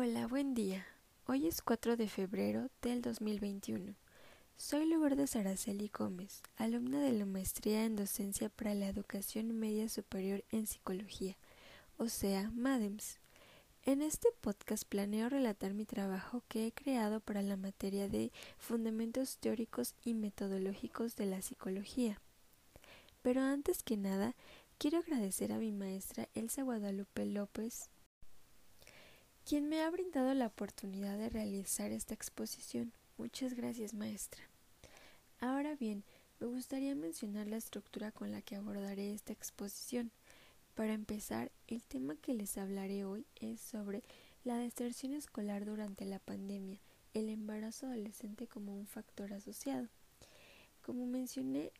Hola, buen día. Hoy es 4 de febrero del 2021. Soy Lourdes Araceli Gómez, alumna de la maestría en docencia para la educación media superior en psicología, o sea, MADEMS. En este podcast planeo relatar mi trabajo que he creado para la materia de fundamentos teóricos y metodológicos de la psicología. Pero antes que nada, quiero agradecer a mi maestra Elsa Guadalupe López quien me ha brindado la oportunidad de realizar esta exposición. Muchas gracias, maestra. Ahora bien, me gustaría mencionar la estructura con la que abordaré esta exposición. Para empezar, el tema que les hablaré hoy es sobre la deserción escolar durante la pandemia, el embarazo adolescente como un factor asociado. Como mencioné,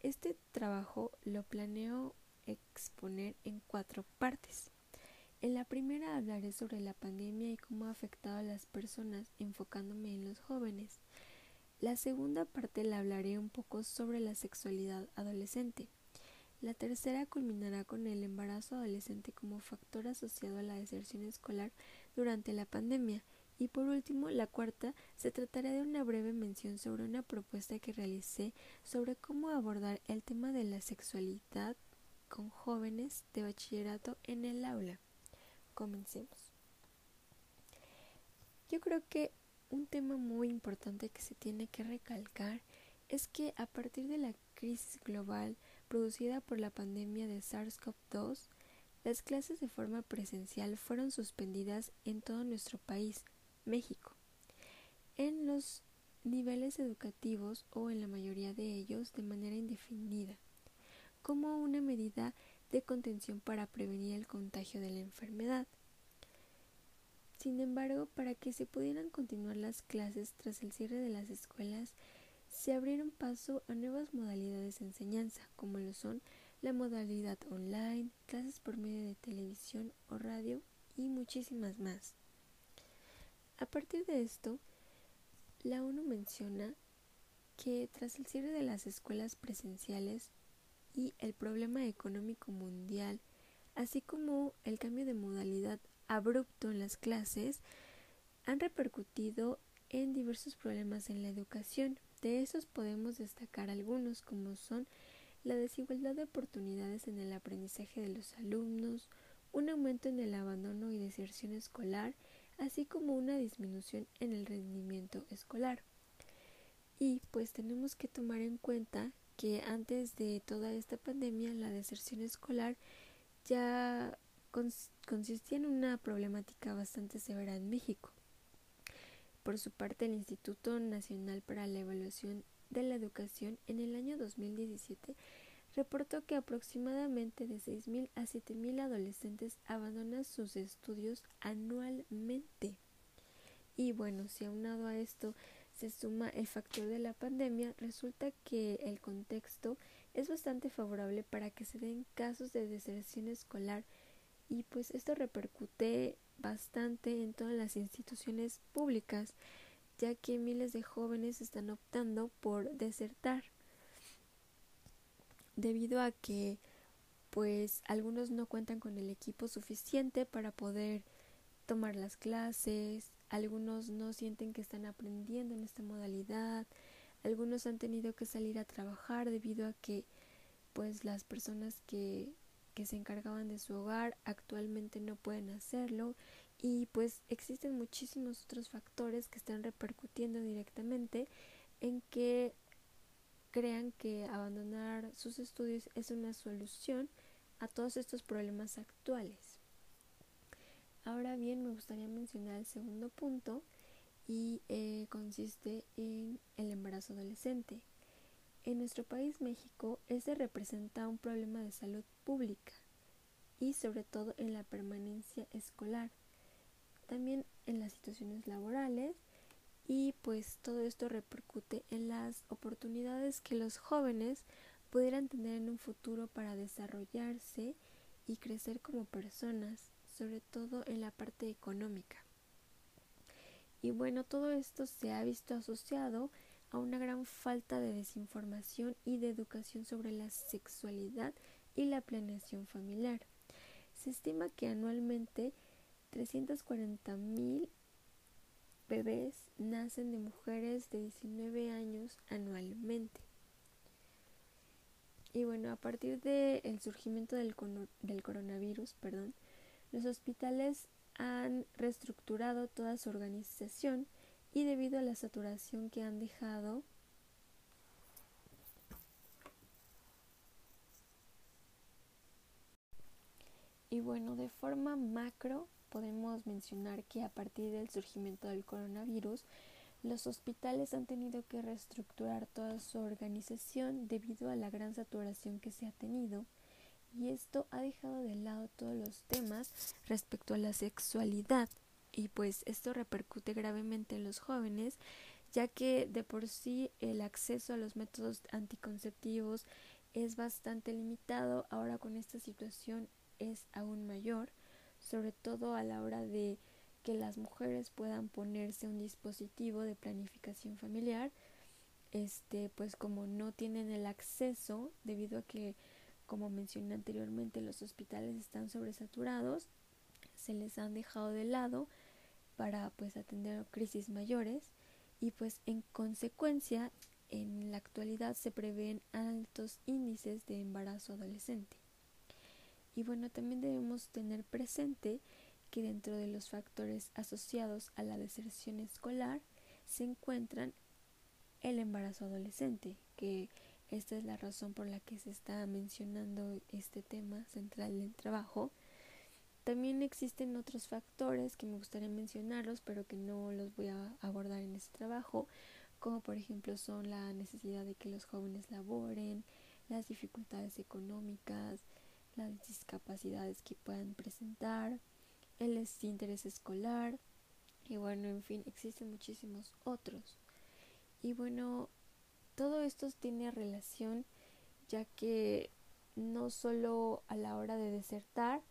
este trabajo lo planeo exponer en cuatro partes. En la primera hablaré sobre la pandemia y cómo ha afectado a las personas, enfocándome en los jóvenes. La segunda parte la hablaré un poco sobre la sexualidad adolescente. La tercera culminará con el embarazo adolescente como factor asociado a la deserción escolar durante la pandemia. Y por último, la cuarta se tratará de una breve mención sobre una propuesta que realicé sobre cómo abordar el tema de la sexualidad con jóvenes de bachillerato en el aula. Comencemos. Yo creo que un tema muy importante que se tiene que recalcar es que a partir de la crisis global producida por la pandemia de SARS-CoV-2, las clases de forma presencial fueron suspendidas en todo nuestro país, México, en los niveles educativos o en la mayoría de ellos de manera indefinida, como una medida de contención para prevenir el contagio de la enfermedad. Sin embargo, para que se pudieran continuar las clases tras el cierre de las escuelas, se abrieron paso a nuevas modalidades de enseñanza, como lo son la modalidad online, clases por medio de televisión o radio y muchísimas más. A partir de esto, la ONU menciona que tras el cierre de las escuelas presenciales y el problema económico mundial, así como el cambio de modalidad abrupto en las clases, han repercutido en diversos problemas en la educación. De esos podemos destacar algunos como son la desigualdad de oportunidades en el aprendizaje de los alumnos, un aumento en el abandono y deserción escolar, así como una disminución en el rendimiento escolar. Y pues tenemos que tomar en cuenta que antes de toda esta pandemia la deserción escolar ya consistía en una problemática bastante severa en México. Por su parte, el Instituto Nacional para la Evaluación de la Educación en el año 2017 reportó que aproximadamente de 6.000 a 7.000 adolescentes abandonan sus estudios anualmente. Y bueno, si aunado a esto se suma el factor de la pandemia, resulta que el contexto es bastante favorable para que se den casos de deserción escolar y pues esto repercute bastante en todas las instituciones públicas, ya que miles de jóvenes están optando por desertar debido a que pues algunos no cuentan con el equipo suficiente para poder tomar las clases, algunos no sienten que están aprendiendo en esta modalidad, algunos han tenido que salir a trabajar debido a que pues las personas que, que se encargaban de su hogar actualmente no pueden hacerlo y pues existen muchísimos otros factores que están repercutiendo directamente en que crean que abandonar sus estudios es una solución a todos estos problemas actuales. Ahora bien, me gustaría mencionar el segundo punto y eh, consiste en el embarazo adolescente. En nuestro país, México, este representa un problema de salud pública y sobre todo en la permanencia escolar, también en las situaciones laborales y pues todo esto repercute en las oportunidades que los jóvenes pudieran tener en un futuro para desarrollarse y crecer como personas sobre todo en la parte económica. Y bueno, todo esto se ha visto asociado a una gran falta de desinformación y de educación sobre la sexualidad y la planeación familiar. Se estima que anualmente 340.000 bebés nacen de mujeres de 19 años anualmente. Y bueno, a partir del surgimiento del, del coronavirus, perdón, los hospitales han reestructurado toda su organización y debido a la saturación que han dejado y bueno, de forma macro podemos mencionar que a partir del surgimiento del coronavirus, los hospitales han tenido que reestructurar toda su organización debido a la gran saturación que se ha tenido y esto ha dejado de lado todos los temas respecto a la sexualidad. Y pues esto repercute gravemente en los jóvenes ya que de por sí el acceso a los métodos anticonceptivos es bastante limitado. Ahora con esta situación es aún mayor sobre todo a la hora de que las mujeres puedan ponerse un dispositivo de planificación familiar este pues como no tienen el acceso debido a que como mencioné anteriormente los hospitales están sobresaturados se les han dejado de lado para pues atender crisis mayores y pues en consecuencia en la actualidad se prevén altos índices de embarazo adolescente. Y bueno, también debemos tener presente que dentro de los factores asociados a la deserción escolar se encuentran el embarazo adolescente, que esta es la razón por la que se está mencionando este tema central del trabajo. También existen otros factores que me gustaría mencionarlos, pero que no los voy a abordar en este trabajo, como por ejemplo son la necesidad de que los jóvenes laboren, las dificultades económicas, las discapacidades que puedan presentar, el desinterés escolar y bueno, en fin, existen muchísimos otros. Y bueno, todo esto tiene relación ya que no solo a la hora de desertar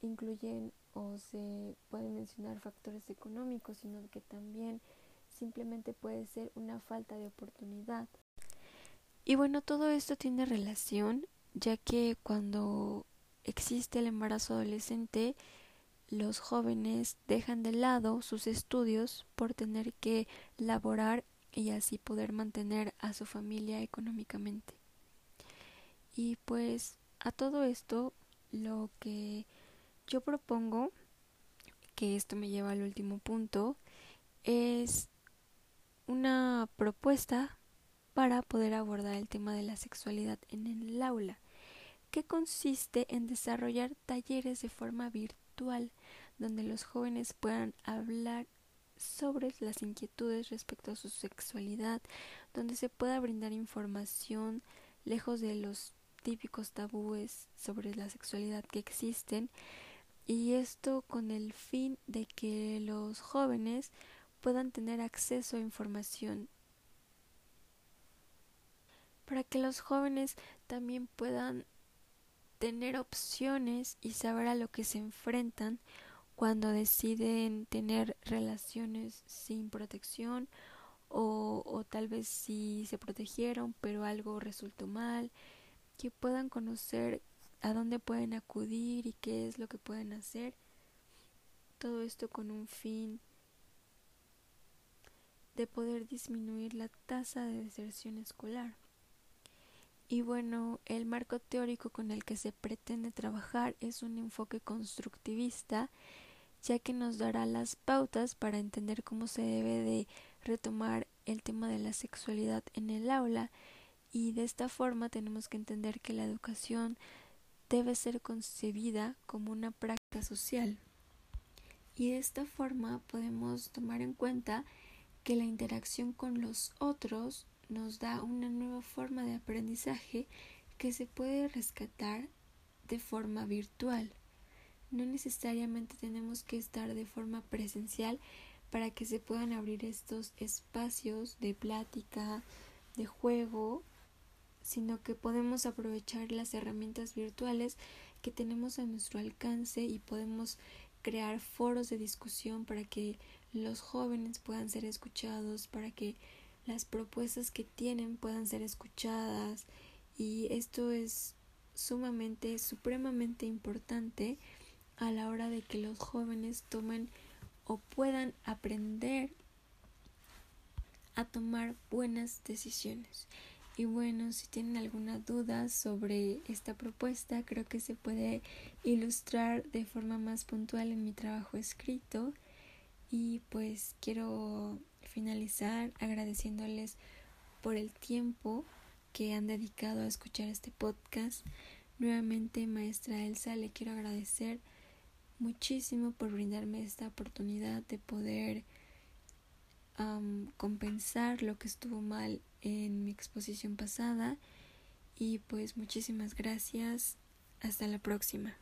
incluyen o se pueden mencionar factores económicos, sino que también simplemente puede ser una falta de oportunidad. Y bueno, todo esto tiene relación ya que cuando existe el embarazo adolescente, los jóvenes dejan de lado sus estudios por tener que laborar y así poder mantener a su familia económicamente. Y pues a todo esto lo que yo propongo, que esto me lleva al último punto, es una propuesta para poder abordar el tema de la sexualidad en el aula, que consiste en desarrollar talleres de forma virtual donde los jóvenes puedan hablar sobre las inquietudes respecto a su sexualidad, donde se pueda brindar información lejos de los típicos tabúes sobre la sexualidad que existen y esto con el fin de que los jóvenes puedan tener acceso a información. Para que los jóvenes también puedan tener opciones y saber a lo que se enfrentan cuando deciden tener relaciones sin protección o, o tal vez si se protegieron pero algo resultó mal, que puedan conocer a dónde pueden acudir y qué es lo que pueden hacer. Todo esto con un fin de poder disminuir la tasa de deserción escolar. Y bueno, el marco teórico con el que se pretende trabajar es un enfoque constructivista ya que nos dará las pautas para entender cómo se debe de retomar el tema de la sexualidad en el aula y de esta forma tenemos que entender que la educación debe ser concebida como una práctica social. Y de esta forma podemos tomar en cuenta que la interacción con los otros nos da una nueva forma de aprendizaje que se puede rescatar de forma virtual. No necesariamente tenemos que estar de forma presencial para que se puedan abrir estos espacios de plática, de juego, sino que podemos aprovechar las herramientas virtuales que tenemos a nuestro alcance y podemos crear foros de discusión para que los jóvenes puedan ser escuchados, para que las propuestas que tienen puedan ser escuchadas. Y esto es sumamente, supremamente importante a la hora de que los jóvenes tomen o puedan aprender a tomar buenas decisiones. Y bueno, si tienen alguna duda sobre esta propuesta, creo que se puede ilustrar de forma más puntual en mi trabajo escrito. Y pues quiero finalizar agradeciéndoles por el tiempo que han dedicado a escuchar este podcast. Nuevamente, maestra Elsa, le quiero agradecer muchísimo por brindarme esta oportunidad de poder compensar lo que estuvo mal en mi exposición pasada. Y pues muchísimas gracias. Hasta la próxima